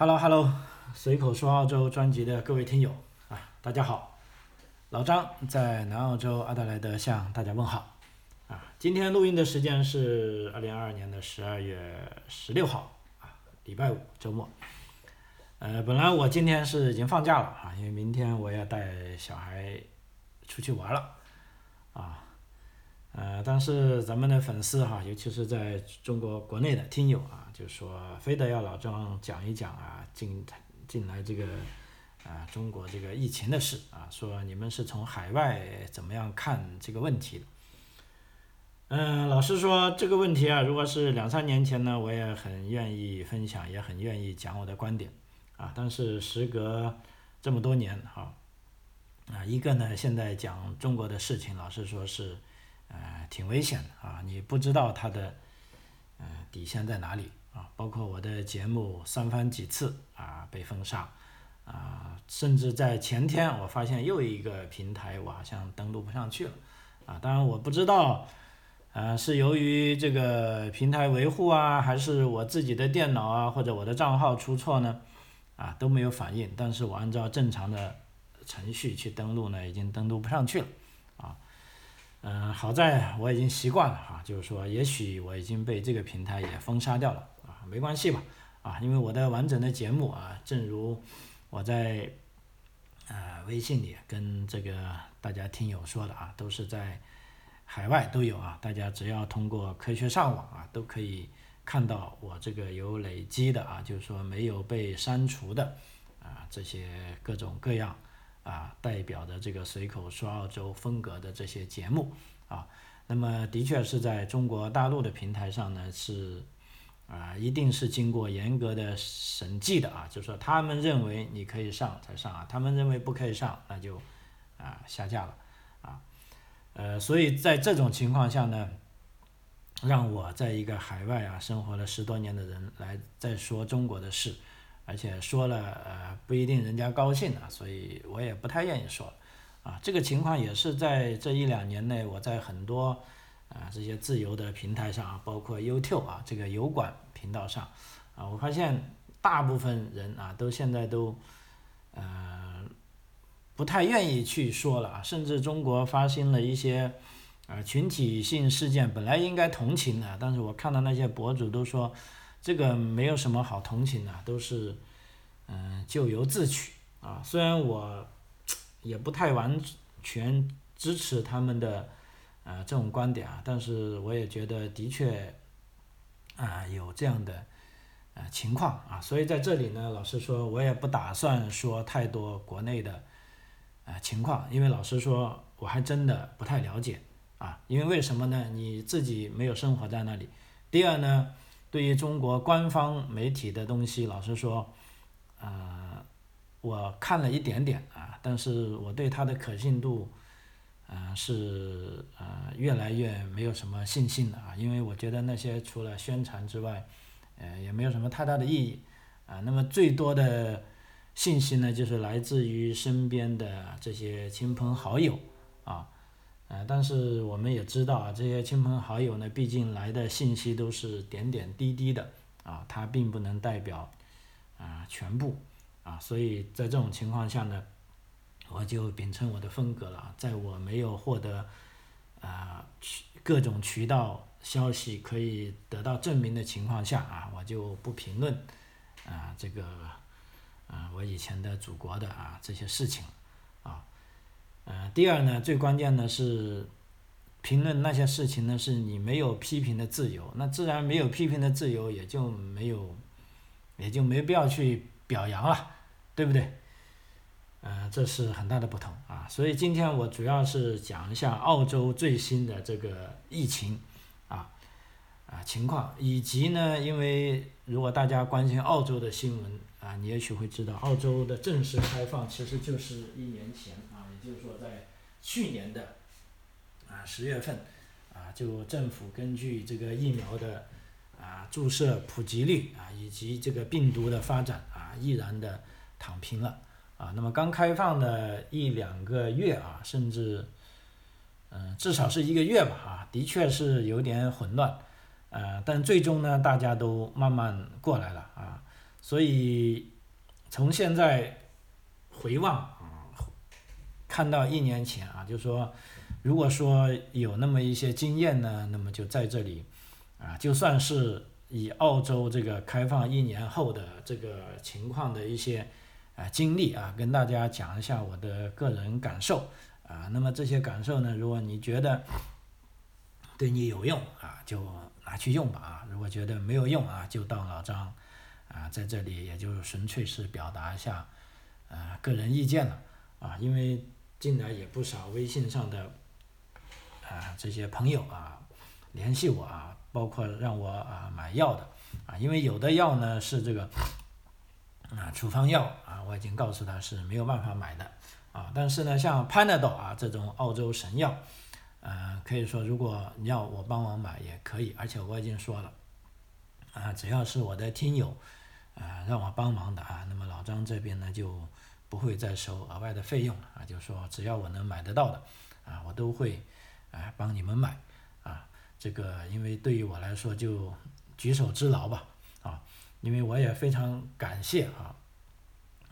Hello Hello，随口说澳洲专辑的各位听友啊，大家好，老张在南澳洲阿德莱德向大家问好啊。今天录音的时间是二零二二年的十二月十六号啊，礼拜五周末。呃，本来我今天是已经放假了啊，因为明天我要带小孩出去玩了啊。呃，但是咱们的粉丝哈，尤其是在中国国内的听友啊，就说非得要老张讲一讲啊，进进来这个啊中国这个疫情的事啊，说你们是从海外怎么样看这个问题的？嗯，老实说这个问题啊，如果是两三年前呢，我也很愿意分享，也很愿意讲我的观点啊，但是时隔这么多年哈，啊，一个呢，现在讲中国的事情，老实说是。呃，挺危险的啊！你不知道它的呃底线在哪里啊？包括我的节目三番几次啊被封杀啊，甚至在前天我发现又一个平台我好像登录不上去了啊！当然我不知道，呃是由于这个平台维护啊，还是我自己的电脑啊或者我的账号出错呢？啊都没有反应，但是我按照正常的程序去登录呢，已经登录不上去了嗯，好在我已经习惯了哈，就是说，也许我已经被这个平台也封杀掉了啊，没关系吧？啊，因为我的完整的节目啊，正如我在呃微信里跟这个大家听友说的啊，都是在海外都有啊，大家只要通过科学上网啊，都可以看到我这个有累积的啊，就是说没有被删除的啊，这些各种各样。啊，代表的这个随口说澳洲风格的这些节目啊，那么的确是在中国大陆的平台上呢，是啊，一定是经过严格的审计的啊，就是说他们认为你可以上才上啊，他们认为不可以上，那就啊下架了啊，呃，所以在这种情况下呢，让我在一个海外啊生活了十多年的人来再说中国的事。而且说了，呃，不一定人家高兴啊，所以我也不太愿意说，啊，这个情况也是在这一两年内，我在很多啊这些自由的平台上啊，包括 YouTube 啊这个油管频道上，啊，我发现大部分人啊都现在都，呃，不太愿意去说了啊，甚至中国发生了一些啊群体性事件，本来应该同情的，但是我看到那些博主都说。这个没有什么好同情的，都是，嗯，咎由自取啊。虽然我也不太完全支持他们的，呃，这种观点啊，但是我也觉得的确，啊，有这样的，呃，情况啊。所以在这里呢，老实说，我也不打算说太多国内的，呃，情况，因为老实说，我还真的不太了解啊。因为为什么呢？你自己没有生活在那里。第二呢？对于中国官方媒体的东西，老实说，呃，我看了一点点啊，但是我对它的可信度，呃，是呃越来越没有什么信心了啊，因为我觉得那些除了宣传之外，呃，也没有什么太大的意义啊。那么最多的信息呢，就是来自于身边的这些亲朋好友啊。呃，但是我们也知道啊，这些亲朋好友呢，毕竟来的信息都是点点滴滴的啊，它并不能代表啊全部啊，所以在这种情况下呢，我就秉承我的风格了，在我没有获得啊渠各种渠道消息可以得到证明的情况下啊，我就不评论啊这个啊我以前的祖国的啊这些事情。呃，第二呢，最关键的是评论那些事情呢，是你没有批评的自由，那自然没有批评的自由，也就没有，也就没必要去表扬了，对不对？呃，这是很大的不同啊。所以今天我主要是讲一下澳洲最新的这个疫情啊啊情况，以及呢，因为如果大家关心澳洲的新闻啊，你也许会知道，澳洲的正式开放其实就是一年前啊。就是说，在去年的啊十月份啊，就政府根据这个疫苗的啊注射普及率啊，以及这个病毒的发展啊，毅然的躺平了啊。那么刚开放的一两个月啊，甚至嗯至少是一个月吧啊，的确是有点混乱，呃，但最终呢，大家都慢慢过来了啊。所以从现在回望，看到一年前啊，就说如果说有那么一些经验呢，那么就在这里啊，就算是以澳洲这个开放一年后的这个情况的一些啊经历啊，跟大家讲一下我的个人感受啊。那么这些感受呢，如果你觉得对你有用啊，就拿去用吧啊。如果觉得没有用啊，就当老张。啊，在这里也就纯粹是表达一下，呃，个人意见了啊，因为近来也不少微信上的啊这些朋友啊联系我啊，包括让我啊买药的啊，因为有的药呢是这个啊处方药啊，我已经告诉他是没有办法买的啊，但是呢，像 Panadol 啊这种澳洲神药，呃，可以说如果你要我帮忙买也可以，而且我已经说了啊，只要是我的听友。啊，让我帮忙的啊，那么老张这边呢就不会再收额外的费用啊，就是说只要我能买得到的啊，我都会啊帮你们买啊，这个因为对于我来说就举手之劳吧啊，因为我也非常感谢啊，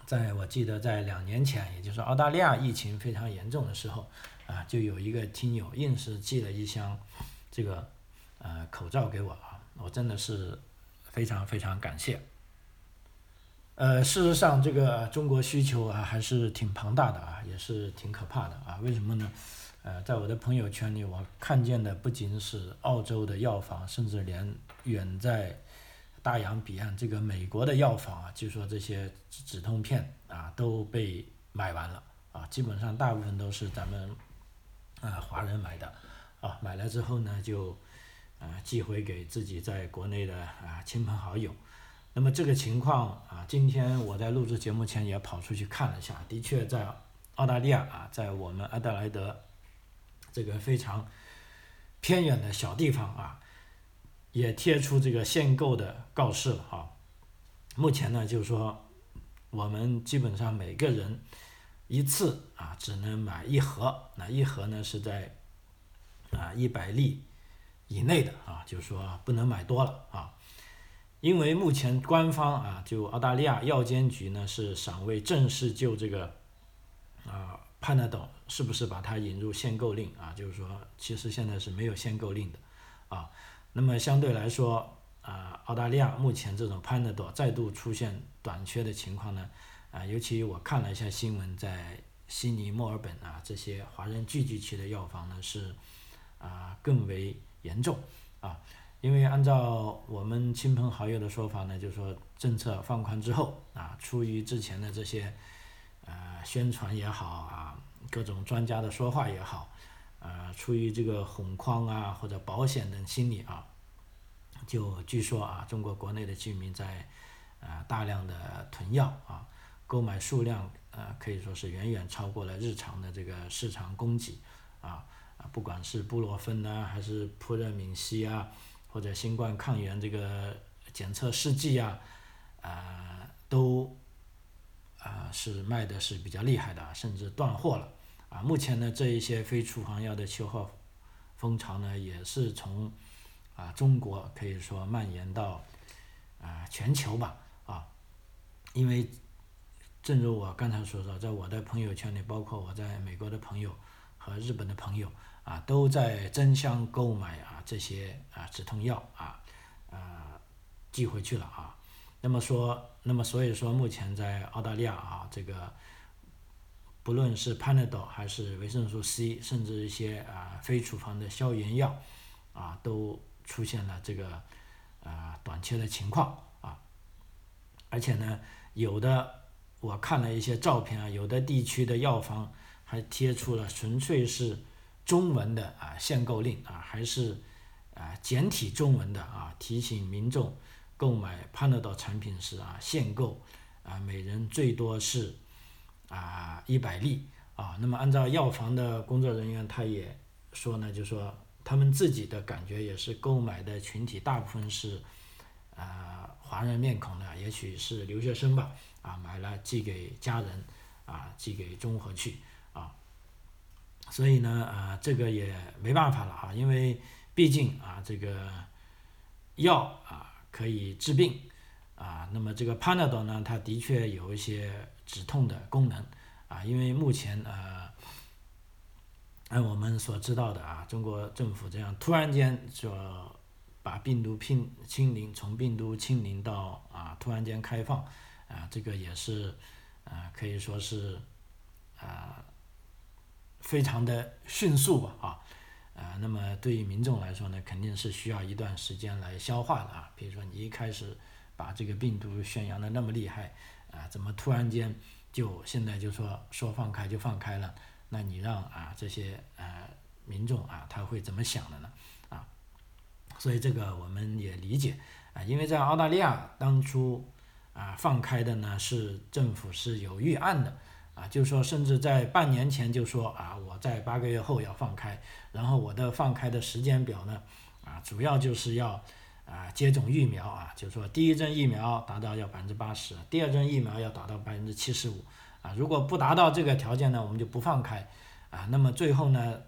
在我记得在两年前，也就是澳大利亚疫情非常严重的时候啊，就有一个听友硬是寄了一箱这个呃口罩给我啊，我真的是非常非常感谢。呃，事实上，这个中国需求啊还是挺庞大的啊，也是挺可怕的啊。为什么呢？呃，在我的朋友圈里，我看见的不仅是澳洲的药房，甚至连远在大洋彼岸这个美国的药房啊，据说这些止痛片啊都被买完了啊。基本上大部分都是咱们啊华人买的啊，买了之后呢就啊寄回给自己在国内的啊亲朋好友。那么这个情况啊，今天我在录制节目前也跑出去看了一下，的确在澳大利亚啊，在我们阿德莱德这个非常偏远的小地方啊，也贴出这个限购的告示了啊。目前呢，就是说我们基本上每个人一次啊只能买一盒，那一盒呢是在啊一百粒以内的啊，就是说不能买多了啊。因为目前官方啊，就澳大利亚药监局呢是尚未正式就这个啊潘纳岛是不是把它引入限购令啊，就是说其实现在是没有限购令的啊。那么相对来说啊，澳大利亚目前这种潘纳岛再度出现短缺的情况呢啊，尤其我看了一下新闻，在悉尼、墨尔本啊这些华人聚集区的药房呢是啊更为严重啊。因为按照我们亲朋好友的说法呢，就是说政策放宽之后啊，出于之前的这些呃宣传也好啊，各种专家的说话也好，呃，出于这个恐慌啊或者保险等心理啊，就据说啊，中国国内的居民在啊大量的囤药啊，购买数量呃可以说是远远超过了日常的这个市场供给啊啊，不管是布洛芬呐还是扑热敏西啊。或者新冠抗原这个检测试剂啊，啊，都啊是卖的是比较厉害的，甚至断货了啊。目前呢，这一些非处方药的秋后风潮呢，也是从啊中国可以说蔓延到啊全球吧啊。因为正如我刚才所说，在我的朋友圈里，包括我在美国的朋友和日本的朋友。啊，都在争相购买啊这些啊止痛药啊，啊寄回去了啊。那么说，那么所以说，目前在澳大利亚啊，这个不论是 Panadol 还是维生素 C，甚至一些啊非处方的消炎药啊，都出现了这个啊短缺的情况啊。而且呢，有的我看了一些照片啊，有的地区的药房还贴出了纯粹是。中文的啊限购令啊，还是啊简体中文的啊，提醒民众购买潘乐岛产品时啊限购啊每人最多是啊一百粒啊。那么按照药房的工作人员他也说呢，就说他们自己的感觉也是购买的群体大部分是啊华人面孔的，也许是留学生吧啊买了寄给家人啊寄给中和去。所以呢，啊，这个也没办法了啊，因为毕竟啊，这个药啊可以治病，啊，那么这个 Panadol 呢，它的确有一些止痛的功能啊，因为目前呃，按我们所知道的啊，中国政府这样突然间就把病毒清清零，从病毒清零到啊突然间开放啊，这个也是啊可以说是啊非常的迅速吧啊。啊，那么对于民众来说呢，肯定是需要一段时间来消化的啊。比如说你一开始把这个病毒宣扬的那么厉害，啊，怎么突然间就现在就说说放开就放开了？那你让啊这些呃民众啊他会怎么想的呢？啊，所以这个我们也理解啊，因为在澳大利亚当初啊放开的呢是政府是有预案的。啊，就是说，甚至在半年前就说啊，我在八个月后要放开，然后我的放开的时间表呢，啊，主要就是要啊接种疫苗啊，就是说第一针疫苗达到要百分之八十，第二针疫苗要达到百分之七十五，啊，如果不达到这个条件呢，我们就不放开，啊，那么最后呢，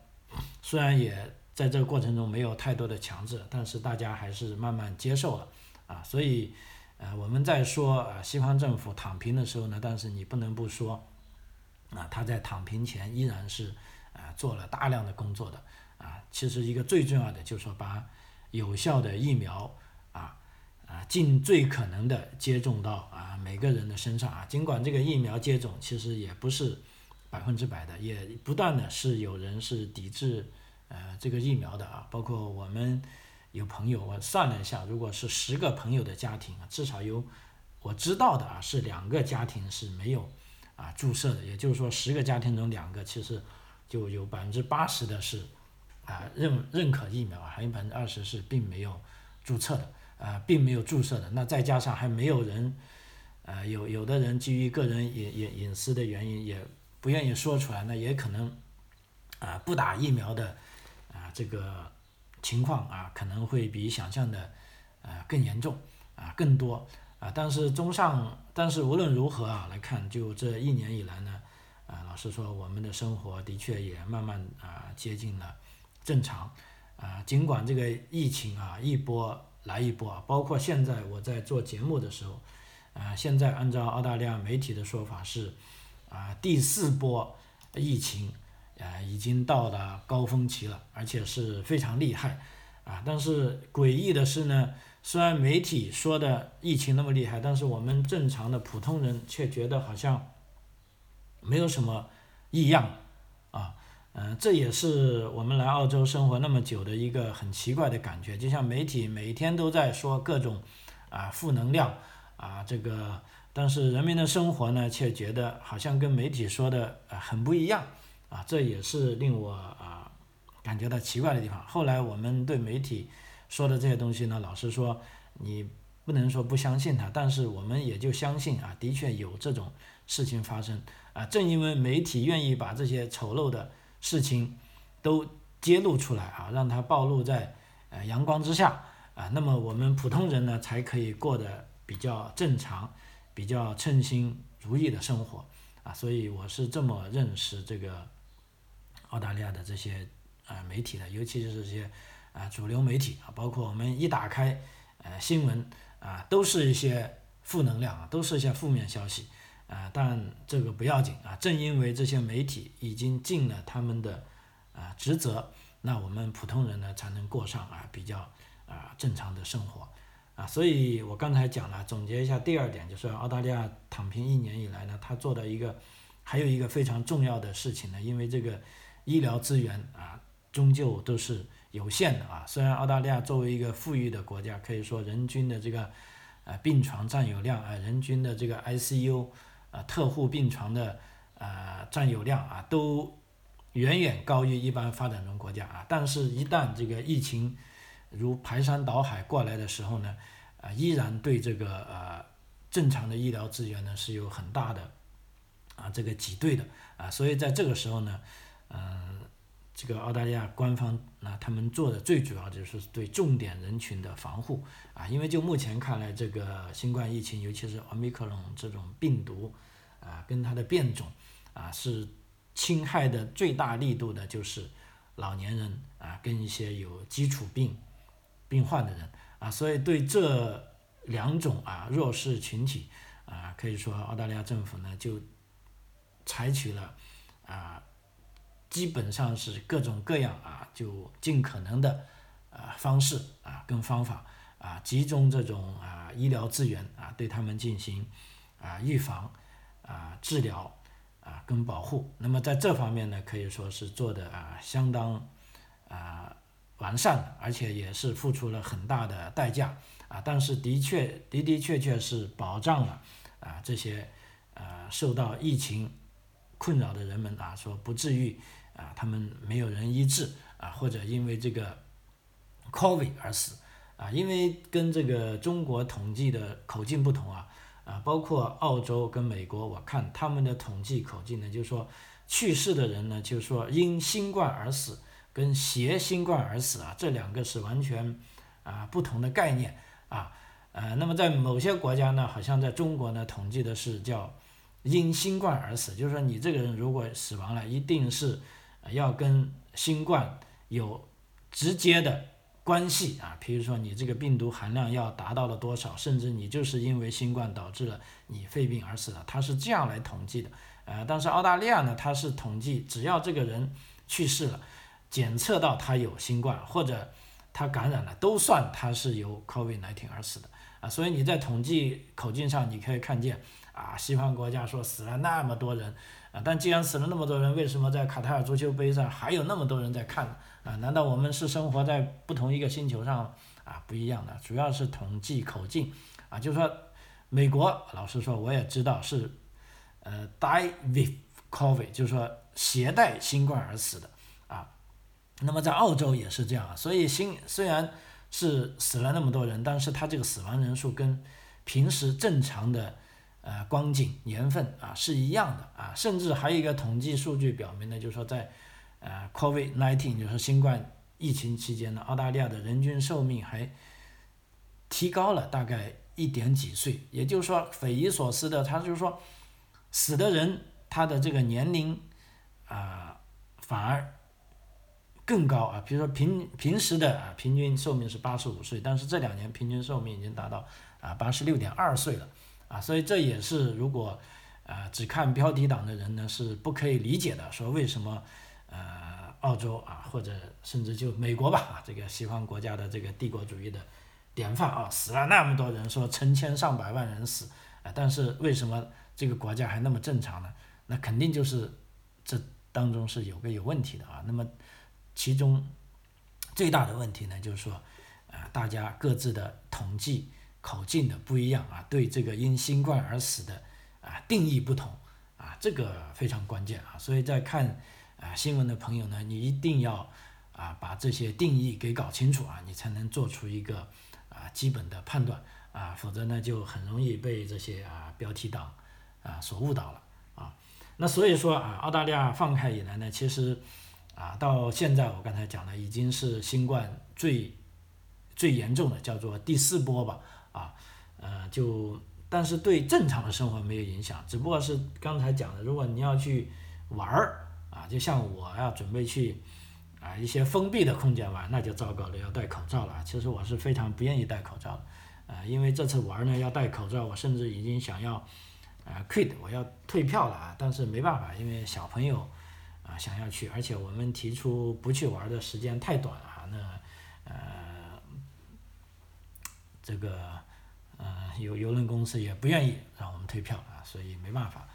虽然也在这个过程中没有太多的强制，但是大家还是慢慢接受了，啊，所以呃我们在说啊西方政府躺平的时候呢，但是你不能不说。啊，他在躺平前依然是啊做了大量的工作的啊。其实一个最重要的就是说，把有效的疫苗啊啊尽最可能的接种到啊每个人的身上啊。尽管这个疫苗接种其实也不是百分之百的，也不断的是有人是抵制呃这个疫苗的啊。包括我们有朋友，我算了一下，如果是十个朋友的家庭啊，至少有我知道的啊是两个家庭是没有。啊，注射的，也就是说，十个家庭中两个，其实就有百分之八十的是啊认认可疫苗，还有百分之二十是并没有注册的啊，并没有注射的。那再加上还没有人，呃，有有的人基于个人隐隐隐私的原因，也不愿意说出来，那也可能啊不打疫苗的啊这个情况啊可能会比想象的啊更严重啊更多。啊，但是综上，但是无论如何啊来看，就这一年以来呢，啊，老实说，我们的生活的确也慢慢啊接近了正常，啊，尽管这个疫情啊一波来一波啊，包括现在我在做节目的时候，啊，现在按照澳大利亚媒体的说法是，啊，第四波疫情啊已经到了高峰期了，而且是非常厉害，啊，但是诡异的是呢。虽然媒体说的疫情那么厉害，但是我们正常的普通人却觉得好像没有什么异样啊，嗯，这也是我们来澳洲生活那么久的一个很奇怪的感觉。就像媒体每天都在说各种啊负能量啊这个，但是人民的生活呢却觉得好像跟媒体说的啊很不一样啊，这也是令我啊感觉到奇怪的地方。后来我们对媒体。说的这些东西呢，老实说，你不能说不相信他，但是我们也就相信啊，的确有这种事情发生啊。正因为媒体愿意把这些丑陋的事情都揭露出来啊，让它暴露在呃阳光之下啊，那么我们普通人呢才可以过得比较正常、比较称心如意的生活啊。所以我是这么认识这个澳大利亚的这些啊媒体的，尤其是这些。啊，主流媒体啊，包括我们一打开，呃，新闻啊，都是一些负能量啊，都是一些负面消息啊。但这个不要紧啊，正因为这些媒体已经尽了他们的啊职责，那我们普通人呢才能过上啊比较啊正常的生活啊。所以我刚才讲了，总结一下第二点，就是澳大利亚躺平一年以来呢，他做的一个还有一个非常重要的事情呢，因为这个医疗资源啊，终究都是。有限的啊，虽然澳大利亚作为一个富裕的国家，可以说人均的这个呃病床占有量啊，人均的这个 ICU 啊特护病床的呃占有量啊，都远远高于一般发展中国家啊。但是，一旦这个疫情如排山倒海过来的时候呢，啊，依然对这个呃正常的医疗资源呢是有很大的啊这个挤兑的啊。所以在这个时候呢，嗯。这个澳大利亚官方那他们做的最主要就是对重点人群的防护啊，因为就目前看来，这个新冠疫情，尤其是奥密克戎这种病毒啊，跟它的变种啊，是侵害的最大力度的就是老年人啊，跟一些有基础病病患的人啊，所以对这两种啊弱势群体啊，可以说澳大利亚政府呢就采取了啊，基本上是各种各样啊，就尽可能的啊方式啊跟方法啊，集中这种啊医疗资源啊，对他们进行啊预防啊治疗啊跟保护。那么在这方面呢，可以说是做的啊相当啊。完善，而且也是付出了很大的代价啊，但是的确的的确确是保障了啊这些呃受到疫情困扰的人们啊，说不至于啊他们没有人医治啊，或者因为这个 COVID 而死啊，因为跟这个中国统计的口径不同啊啊，包括澳洲跟美国，我看他们的统计口径呢，就是说去世的人呢，就是说因新冠而死。跟携新冠而死啊，这两个是完全啊不同的概念啊，呃，那么在某些国家呢，好像在中国呢统计的是叫因新冠而死，就是说你这个人如果死亡了，一定是要跟新冠有直接的关系啊，比如说你这个病毒含量要达到了多少，甚至你就是因为新冠导致了你肺病而死的，它是这样来统计的，呃，但是澳大利亚呢，它是统计只要这个人去世了。检测到他有新冠或者他感染了，都算他是由 COVID-19 而死的啊。所以你在统计口径上，你可以看见啊，西方国家说死了那么多人啊，但既然死了那么多人，为什么在卡塔尔足球杯上还有那么多人在看啊？难道我们是生活在不同一个星球上啊？不一样的，主要是统计口径啊。就说美国，老实说我也知道是呃 die with COVID，就是说携带新冠而死的啊。那么在澳洲也是这样，所以新虽然是死了那么多人，但是他这个死亡人数跟平时正常的呃光景年份啊是一样的啊，甚至还有一个统计数据表明呢，就是说在呃 COVID-19 就是新冠疫情期间呢，澳大利亚的人均寿命还提高了大概一点几岁，也就是说匪夷所思的，他就是说死的人他的这个年龄啊反而。更高啊，比如说平平时的啊平均寿命是八十五岁，但是这两年平均寿命已经达到啊八十六点二岁了，啊，所以这也是如果啊只看标题党的人呢是不可以理解的，说为什么呃澳洲啊或者甚至就美国吧这个西方国家的这个帝国主义的典范啊死了那么多人，说成千上百万人死啊，但是为什么这个国家还那么正常呢？那肯定就是这当中是有个有问题的啊，那么。其中最大的问题呢，就是说，啊，大家各自的统计口径的不一样啊，对这个因新冠而死的啊定义不同啊，这个非常关键啊。所以在看啊新闻的朋友呢，你一定要啊把这些定义给搞清楚啊，你才能做出一个啊基本的判断啊，否则呢就很容易被这些啊标题党啊所误导了啊。那所以说啊，澳大利亚放开以来呢，其实。啊，到现在我刚才讲的已经是新冠最最严重的，叫做第四波吧。啊，呃，就但是对正常的生活没有影响，只不过是刚才讲的，如果你要去玩儿啊，就像我要准备去啊一些封闭的空间玩，那就糟糕了，要戴口罩了。其实我是非常不愿意戴口罩的，呃，因为这次玩呢要戴口罩，我甚至已经想要啊 quit，我要退票了啊，但是没办法，因为小朋友。啊，想要去，而且我们提出不去玩的时间太短了，那呃，这个呃游游轮公司也不愿意让我们退票啊，所以没办法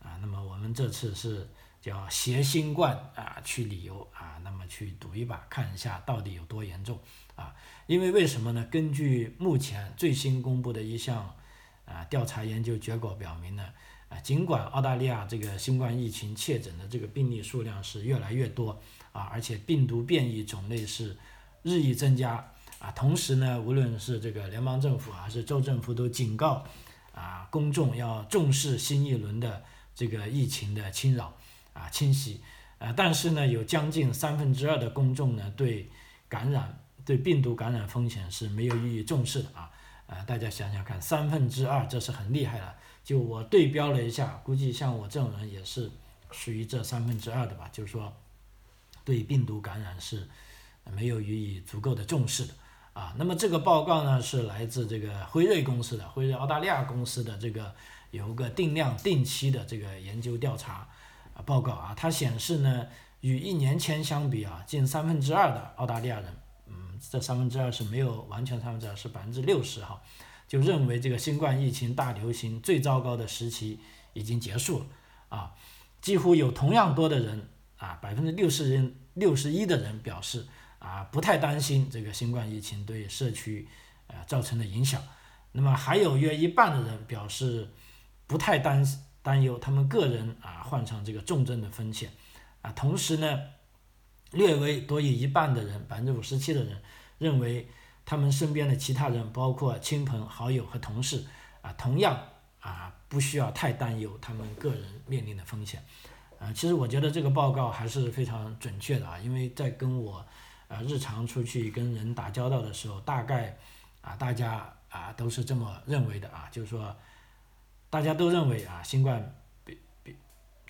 啊。那么我们这次是叫携新冠啊去旅游啊，那么去赌一把，看一下到底有多严重啊。因为为什么呢？根据目前最新公布的一项啊调查研究结果表明呢。啊，尽管澳大利亚这个新冠疫情确诊的这个病例数量是越来越多啊，而且病毒变异种类是日益增加啊，同时呢，无论是这个联邦政府还是州政府都警告啊公众要重视新一轮的这个疫情的侵扰啊侵袭啊，但是呢，有将近三分之二的公众呢对感染对病毒感染风险是没有予以重视的啊啊，大家想想看，三分之二这是很厉害了。就我对标了一下，估计像我这种人也是属于这三分之二的吧。就是说，对病毒感染是没有予以足够的重视的啊，那么这个报告呢是来自这个辉瑞公司的，辉瑞澳大利亚公司的这个有个定量定期的这个研究调查啊报告啊，它显示呢，与一年前相比啊，近三分之二的澳大利亚人，嗯，这三分之二是没有完全三分之二，是百分之六十哈，就认为这个新冠疫情大流行最糟糕的时期已经结束了啊，几乎有同样多的人啊，百分之六十人六十一的人表示。啊，不太担心这个新冠疫情对社区呃造成的影响。那么还有约一半的人表示不太担担忧他们个人啊患上这个重症的风险。啊，同时呢，略微多于一半的人，百分之五十七的人认为他们身边的其他人，包括亲朋好友和同事啊，同样啊不需要太担忧他们个人面临的风险。啊，其实我觉得这个报告还是非常准确的啊，因为在跟我。啊，日常出去跟人打交道的时候，大概啊，大家啊都是这么认为的啊，就是说，大家都认为啊，新冠病病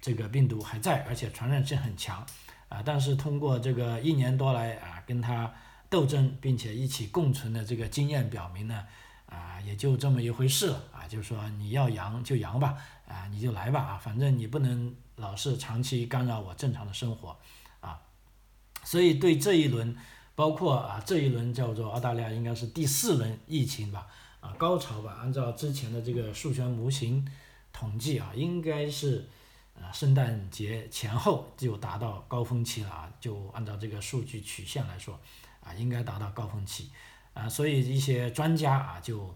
这个病毒还在，而且传染性很强啊。但是通过这个一年多来啊，跟它斗争并且一起共存的这个经验表明呢，啊，也就这么一回事了啊。就是说，你要阳就阳吧，啊，你就来吧啊，反正你不能老是长期干扰我正常的生活。所以对这一轮，包括啊这一轮叫做澳大利亚应该是第四轮疫情吧，啊高潮吧，按照之前的这个数学模型统计啊，应该是啊圣诞节前后就达到高峰期了。啊，就按照这个数据曲线来说，啊应该达到高峰期，啊所以一些专家啊就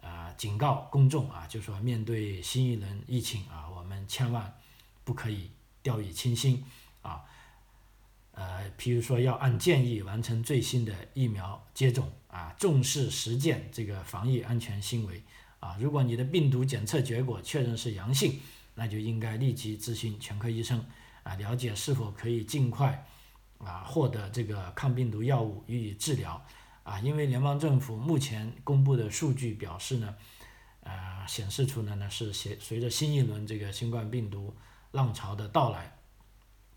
啊警告公众啊，就说面对新一轮疫情啊，我们千万不可以掉以轻心。啊。呃，譬如说要按建议完成最新的疫苗接种啊，重视实践这个防疫安全行为啊。如果你的病毒检测结果确认是阳性，那就应该立即咨询全科医生啊，了解是否可以尽快啊获得这个抗病毒药物予以治疗啊。因为联邦政府目前公布的数据表示呢，呃，显示出呢呢是随随着新一轮这个新冠病毒浪潮的到来。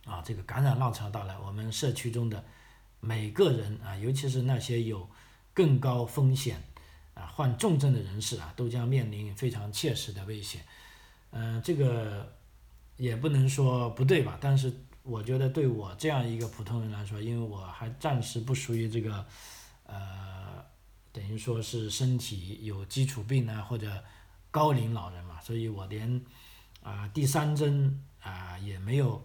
啊，这个感染浪潮到来，我们社区中的每个人啊，尤其是那些有更高风险啊患重症的人士啊，都将面临非常切实的危险。嗯，这个也不能说不对吧？但是我觉得对我这样一个普通人来说，因为我还暂时不属于这个呃，等于说是身体有基础病啊或者高龄老人嘛，所以我连啊第三针啊也没有。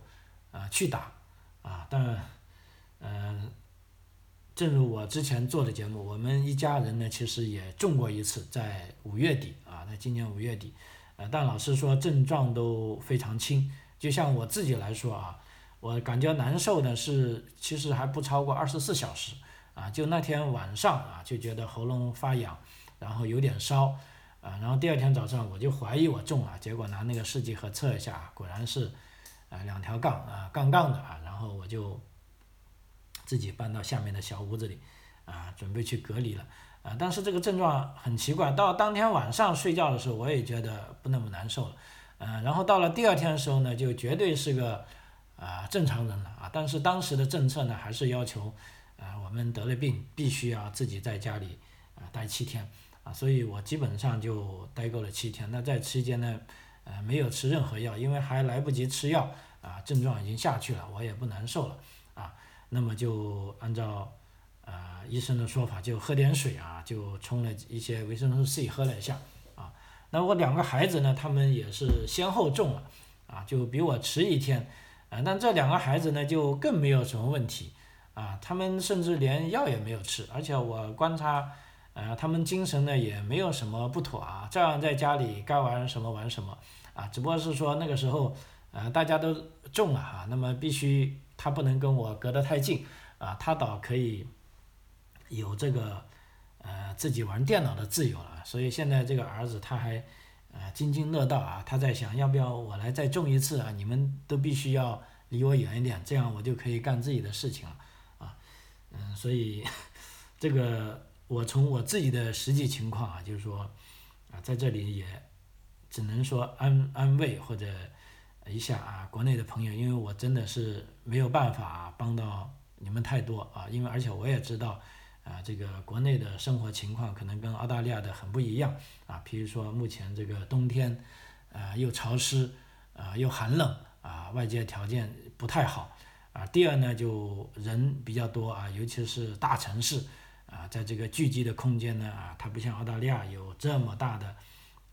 啊，去打，啊，但，嗯，正如我之前做的节目，我们一家人呢，其实也中过一次，在五月底啊，在今年五月底，呃，但老师说症状都非常轻，就像我自己来说啊，我感觉难受呢是其实还不超过二十四小时，啊，就那天晚上啊就觉得喉咙发痒，然后有点烧，啊，然后第二天早上我就怀疑我中了，结果拿那个试剂盒测一下，果然是。两条杠啊，杠杠的啊，然后我就自己搬到下面的小屋子里，啊，准备去隔离了，啊，但是这个症状很奇怪，到当天晚上睡觉的时候，我也觉得不那么难受了，嗯，然后到了第二天的时候呢，就绝对是个啊正常人了啊，但是当时的政策呢，还是要求啊我们得了病必须要自己在家里啊待七天，啊，所以我基本上就待够了七天，那在期间呢。呃，没有吃任何药，因为还来不及吃药啊，症状已经下去了，我也不难受了啊。那么就按照呃医生的说法，就喝点水啊，就冲了一些维生素 C 喝了一下啊。那我两个孩子呢，他们也是先后中了啊，就比我迟一天啊。但这两个孩子呢，就更没有什么问题啊，他们甚至连药也没有吃，而且我观察。呃，他们精神呢也没有什么不妥啊，照样在家里该玩什么玩什么啊，只不过是说那个时候，啊，大家都中了哈，那么必须他不能跟我隔得太近啊，他倒可以有这个呃自己玩电脑的自由了，所以现在这个儿子他还呃津津乐道啊，他在想要不要我来再中一次啊，你们都必须要离我远一点，这样我就可以干自己的事情了啊，嗯，所以这个。我从我自己的实际情况啊，就是说，啊，在这里也只能说安安慰或者一下啊，国内的朋友，因为我真的是没有办法帮到你们太多啊，因为而且我也知道，啊，这个国内的生活情况可能跟澳大利亚的很不一样啊。比如说目前这个冬天，啊又潮湿，啊又寒冷，啊外界条件不太好，啊第二呢就人比较多啊，尤其是大城市，啊在这个聚集的空间呢啊，它不像澳大利亚有这么大的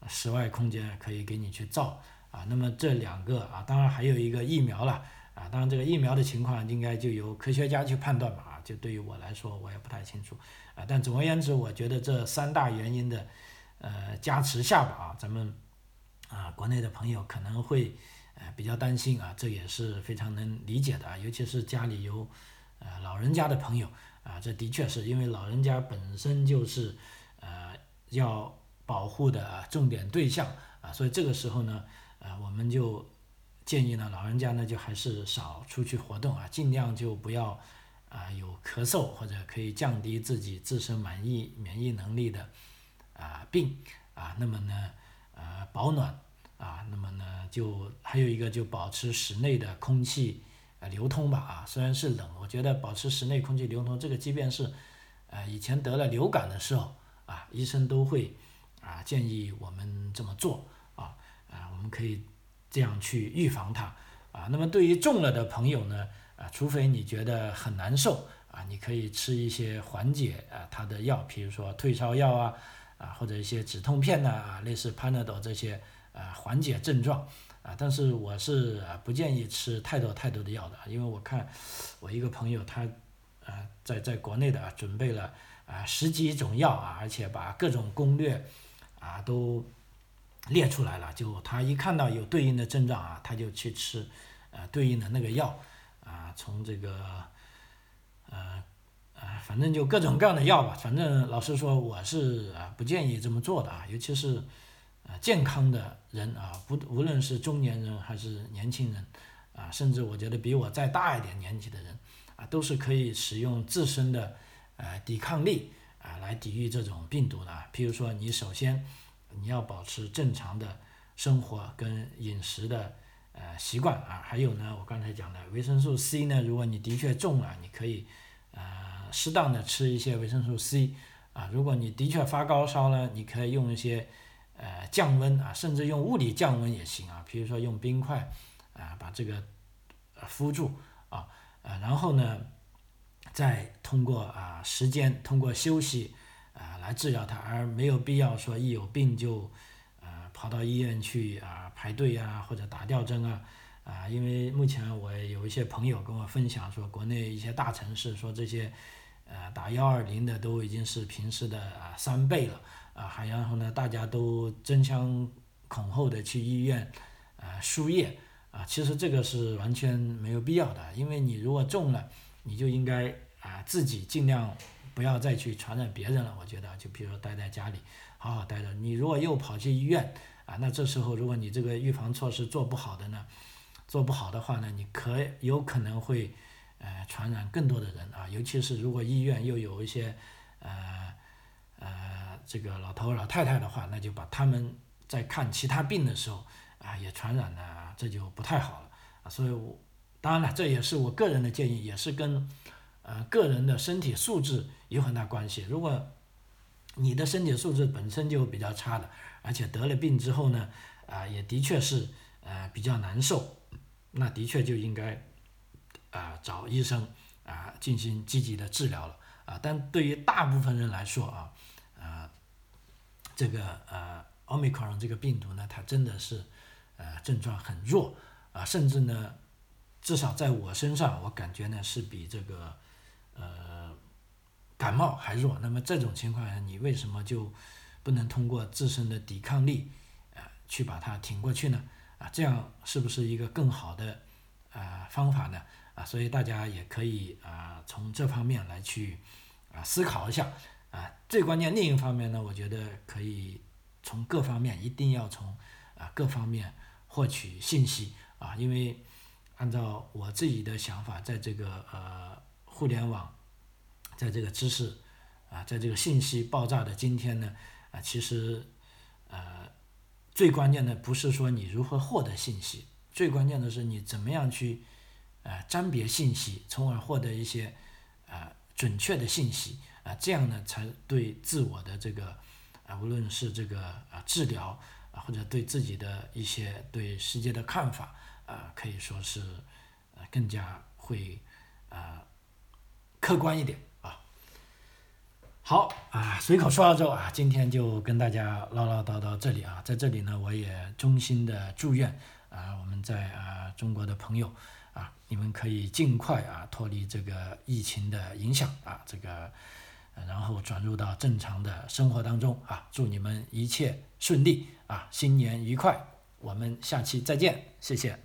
室外空间可以给你去造啊。那么这两个啊，当然还有一个疫苗了啊，当然这个疫苗的情况应该就由科学家去判断吧。啊就对于我来说，我也不太清楚，啊，但总而言之，我觉得这三大原因的，呃，加持下吧，啊，咱们，啊，国内的朋友可能会，呃，比较担心啊，这也是非常能理解的啊，尤其是家里有，呃，老人家的朋友，啊，这的确是因为老人家本身就是，呃，要保护的重点对象，啊，所以这个时候呢，呃，我们就建议呢，老人家呢就还是少出去活动啊，尽量就不要。啊，有咳嗽或者可以降低自己自身免疫免疫能力的啊病啊，那么呢，呃，保暖啊，那么呢，就还有一个就保持室内的空气呃流通吧啊，虽然是冷，我觉得保持室内空气流通，这个即便是呃以前得了流感的时候啊，医生都会啊建议我们这么做，我们可以这样去预防它啊。那么对于中了的朋友呢？啊，除非你觉得很难受啊，你可以吃一些缓解啊它的药，比如说退烧药啊，啊或者一些止痛片呐啊，类似 Panadol 这些啊缓解症状啊。但是我是啊不建议吃太多太多的药的，因为我看我一个朋友他啊在在国内的啊准备了啊十几种药啊，而且把各种攻略啊都列出来了，就他一看到有对应的症状啊，他就去吃呃对应的那个药。啊，从这个，呃，呃，反正就各种各样的药吧。反正老实说，我是啊不建议这么做的啊，尤其是，呃，健康的人啊，不无论是中年人还是年轻人，啊，甚至我觉得比我再大一点年纪的人，啊，都是可以使用自身的呃抵抗力啊来抵御这种病毒的。啊譬如说，你首先你要保持正常的生活跟饮食的。呃，习惯啊，还有呢，我刚才讲的维生素 C 呢，如果你的确重了，你可以呃适当的吃一些维生素 C 啊。如果你的确发高烧呢，你可以用一些呃降温啊，甚至用物理降温也行啊，比如说用冰块啊把这个敷住啊，呃然后呢再通过啊时间通过休息来治疗它，而没有必要说一有病就。跑到医院去啊排队啊或者打吊针啊啊，因为目前我有一些朋友跟我分享说，国内一些大城市说这些呃打幺二零的都已经是平时的啊三倍了啊，还然后呢大家都争相恐后的去医院啊输液啊，其实这个是完全没有必要的，因为你如果中了，你就应该啊自己尽量不要再去传染别人了，我觉得就比如待在家里好好待着，你如果又跑去医院。啊，那这时候如果你这个预防措施做不好的呢，做不好的话呢，你可有可能会呃传染更多的人啊，尤其是如果医院又有一些呃呃这个老头老太太的话，那就把他们在看其他病的时候啊也传染了，这就不太好了啊。所以，我当然了，这也是我个人的建议，也是跟呃个人的身体素质有很大关系。如果你的身体素质本身就比较差的，而且得了病之后呢，啊，也的确是呃比较难受，那的确就应该啊找医生啊进行积极的治疗了啊。但对于大部分人来说啊，啊，这个呃奥密克戎这个病毒呢，它真的是呃症状很弱啊，甚至呢，至少在我身上，我感觉呢是比这个呃感冒还弱。那么这种情况下，你为什么就？不能通过自身的抵抗力，啊，去把它挺过去呢？啊，这样是不是一个更好的啊方法呢？啊，所以大家也可以啊从这方面来去啊思考一下啊。最关键另一方面呢，我觉得可以从各方面一定要从啊各方面获取信息啊，因为按照我自己的想法，在这个呃互联网，在这个知识啊，在这个信息爆炸的今天呢。啊，其实，呃，最关键的不是说你如何获得信息，最关键的是你怎么样去，呃，甄别信息，从而获得一些，呃，准确的信息。啊，这样呢才对自我的这个啊，无论是这个啊治疗啊，或者对自己的一些对世界的看法啊，可以说是呃更加会啊客观一点。好啊，随口说到这啊，今天就跟大家唠唠叨叨这里啊，在这里呢，我也衷心的祝愿啊，我们在啊中国的朋友啊，你们可以尽快啊脱离这个疫情的影响啊，这个。然后转入到正常的生活当中啊！祝你们一切顺利啊！新年愉快！我们下期再见，谢谢。